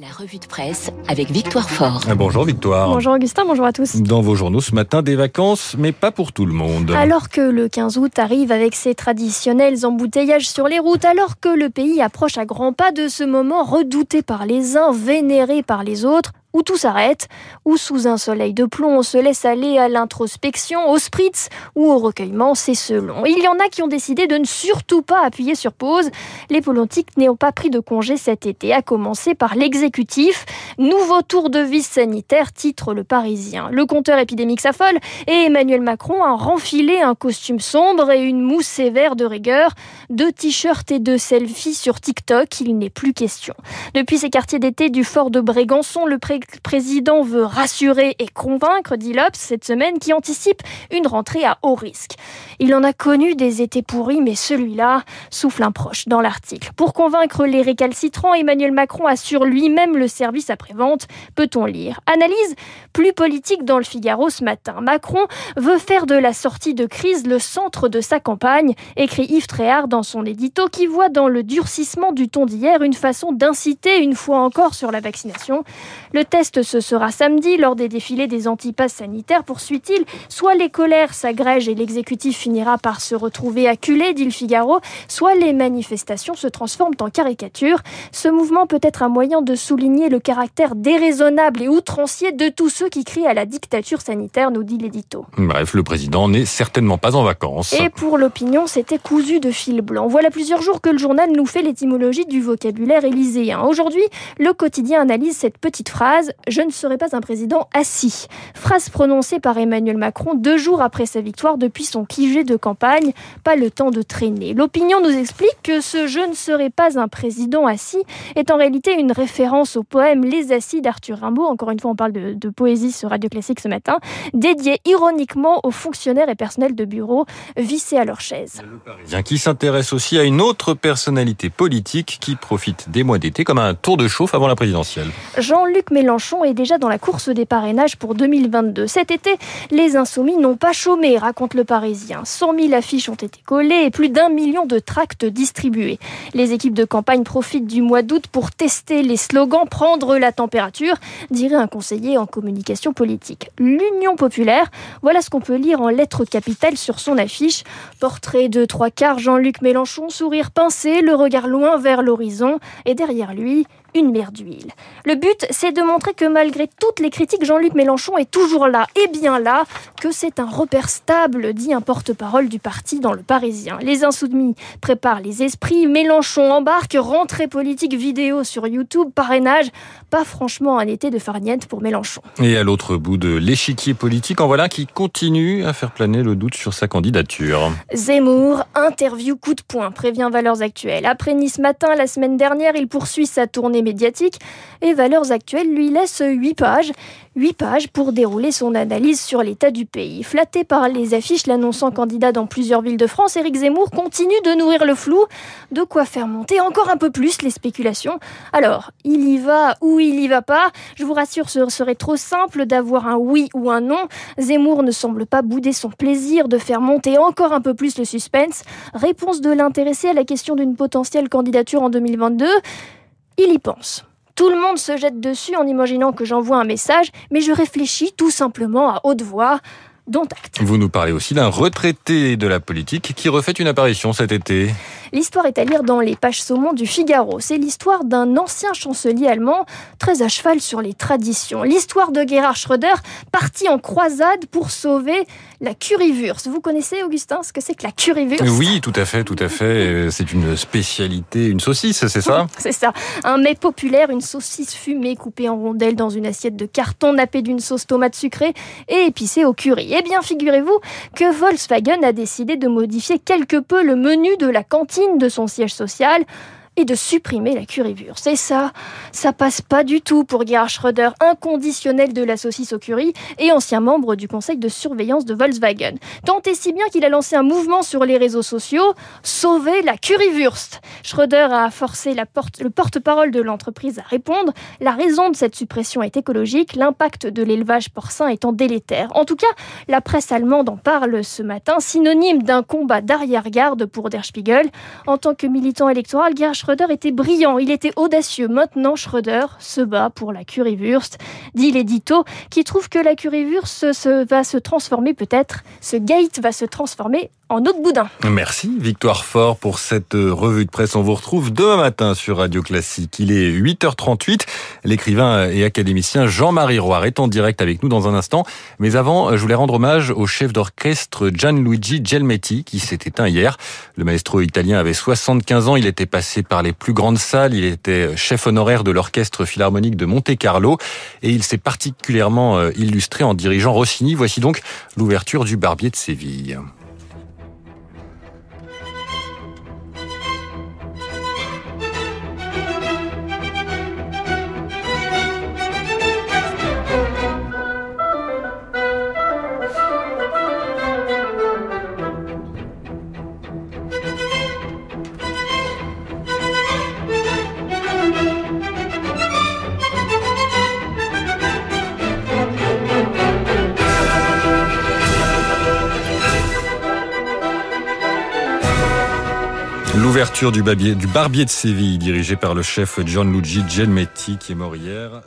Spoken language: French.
La revue de presse avec Victoire Fort. Bonjour Victoire. Bonjour Augustin, bonjour à tous. Dans vos journaux ce matin, des vacances, mais pas pour tout le monde. Alors que le 15 août arrive avec ses traditionnels embouteillages sur les routes, alors que le pays approche à grands pas de ce moment redouté par les uns, vénéré par les autres, où tout s'arrête, où sous un soleil de plomb on se laisse aller à l'introspection, au spritz ou au recueillement, c'est selon. Il y en a qui ont décidé de ne surtout pas appuyer sur pause. Les politiques n'ont pas pris de congé cet été, à commencer par l'exécutif. Nouveau tour de vis sanitaire, titre le Parisien. Le compteur épidémique s'affole et Emmanuel Macron a renfilé un costume sombre et une mousse sévère de rigueur. Deux t-shirts et deux selfies sur TikTok, il n'est plus question. Depuis ses quartiers d'été du fort de Brégançon, le pré président veut rassurer et convaincre, dit l'Obs cette semaine, qui anticipe une rentrée à haut risque. Il en a connu des étés pourris, mais celui-là souffle un proche dans l'article. Pour convaincre les récalcitrants, Emmanuel Macron assure lui-même le service après-vente, peut-on lire. Analyse plus politique dans le Figaro ce matin. Macron veut faire de la sortie de crise le centre de sa campagne, écrit Yves Tréhard dans son édito, qui voit dans le durcissement du ton d'hier une façon d'inciter une fois encore sur la vaccination. Le test, ce sera samedi lors des défilés des antipasses sanitaires, poursuit-il. Soit les colères s'agrègent et l'exécutif finira par se retrouver acculé, dit le Figaro, soit les manifestations se transforment en caricature. Ce mouvement peut être un moyen de souligner le caractère déraisonnable et outrancier de tous ceux qui crient à la dictature sanitaire, nous dit l'édito. Bref, le président n'est certainement pas en vacances. Et pour l'opinion, c'était cousu de fil blanc. Voilà plusieurs jours que le journal nous fait l'étymologie du vocabulaire élyséen. Aujourd'hui, le quotidien analyse cette petite phrase je ne serai pas un président assis. Phrase prononcée par Emmanuel Macron deux jours après sa victoire depuis son QG de campagne. Pas le temps de traîner. L'opinion nous explique que ce Je ne serai pas un président assis est en réalité une référence au poème Les Assis d'Arthur Rimbaud. Encore une fois, on parle de, de poésie sur Radio Classique ce matin, dédié ironiquement aux fonctionnaires et personnels de bureau vissés à leur chaise. Parisien qui s'intéresse aussi à une autre personnalité politique qui profite des mois d'été comme un tour de chauffe avant la présidentielle. Jean-Luc Mélenchon Mélenchon est déjà dans la course des parrainages pour 2022. Cet été, les insoumis n'ont pas chômé, raconte le Parisien. 100 000 affiches ont été collées et plus d'un million de tracts distribués. Les équipes de campagne profitent du mois d'août pour tester les slogans, prendre la température, dirait un conseiller en communication politique. L'Union populaire, voilà ce qu'on peut lire en lettres capitales sur son affiche. Portrait de trois quarts Jean-Luc Mélenchon, sourire pincé, le regard loin vers l'horizon, et derrière lui, une mer d'huile. Le but, c'est de montrer que malgré toutes les critiques, Jean-Luc Mélenchon est toujours là, et bien là, que c'est un repère stable, dit un porte-parole du parti dans le Parisien. Les insoumis préparent les esprits, Mélenchon embarque, rentrée politique vidéo sur YouTube, parrainage, pas franchement un été de farniente pour Mélenchon. Et à l'autre bout de l'échiquier politique, en voilà qui continue à faire planer le doute sur sa candidature. Zemmour, interview coup de poing, prévient Valeurs Actuelles. Après Nice Matin, la semaine dernière, il poursuit sa tournée médiatique et Valeurs Actuelles lui laisse 8 pages. 8 pages pour dérouler son analyse sur l'état du pays. Flatté par les affiches l'annonçant candidat dans plusieurs villes de France, Éric Zemmour continue de nourrir le flou, de quoi faire monter encore un peu plus les spéculations. Alors, il y va ou il y va pas? Je vous rassure, ce serait trop simple d'avoir un oui ou un non. Zemmour ne semble pas bouder son plaisir de faire monter encore un peu plus le suspense. Réponse de l'intéressé à la question d'une potentielle candidature en 2022 il y pense. Tout le monde se jette dessus en imaginant que j'envoie un message, mais je réfléchis tout simplement à haute voix. Dont acte. Vous nous parlez aussi d'un retraité de la politique qui refait une apparition cet été. L'histoire est à lire dans les pages saumon du Figaro. C'est l'histoire d'un ancien chancelier allemand très à cheval sur les traditions. L'histoire de Gerhard Schröder parti en croisade pour sauver la currywurst. Vous connaissez, Augustin, ce que c'est que la currywurst? Oui, tout à fait, tout à fait. C'est une spécialité, une saucisse, c'est ça? C'est ça. Un mets populaire, une saucisse fumée coupée en rondelles dans une assiette de carton nappée d'une sauce tomate sucrée et épicée au curry. Eh bien, figurez-vous que Volkswagen a décidé de modifier quelque peu le menu de la cantine de son siège social de supprimer la currywurst. Et ça, ça passe pas du tout pour Gerhard Schröder, inconditionnel de la saucisse au curry et ancien membre du conseil de surveillance de Volkswagen. Tant et si bien qu'il a lancé un mouvement sur les réseaux sociaux, Sauver la currywurst. Schröder a forcé le porte-parole de l'entreprise à répondre. La raison de cette suppression est écologique, l'impact de l'élevage porcin étant délétère. En tout cas, la presse allemande en parle ce matin, synonyme d'un combat d'arrière-garde pour Der Spiegel. En tant que militant électoral, Gerhard Schröder était brillant, il était audacieux. Maintenant, Schröder se bat pour la currywurst, dit l'édito, qui trouve que la currywurst va se transformer peut-être, ce gate va se transformer en autre boudin. Merci Victoire Fort pour cette euh, revue de presse. On vous retrouve demain matin sur Radio Classique. Il est 8h38. L'écrivain et académicien Jean-Marie Roire est en direct avec nous dans un instant. Mais avant, je voulais rendre hommage au chef d'orchestre Gianluigi Gelmetti qui s'est éteint hier. Le maestro italien avait 75 ans. Il était passé par les plus grandes salles. Il était chef honoraire de l'orchestre philharmonique de Monte-Carlo et il s'est particulièrement euh, illustré en dirigeant Rossini. Voici donc l'ouverture du Barbier de Séville. L'ouverture du, Barbier de Séville, dirigé par le chef Gianluigi Gelmetti, qui est mort hier.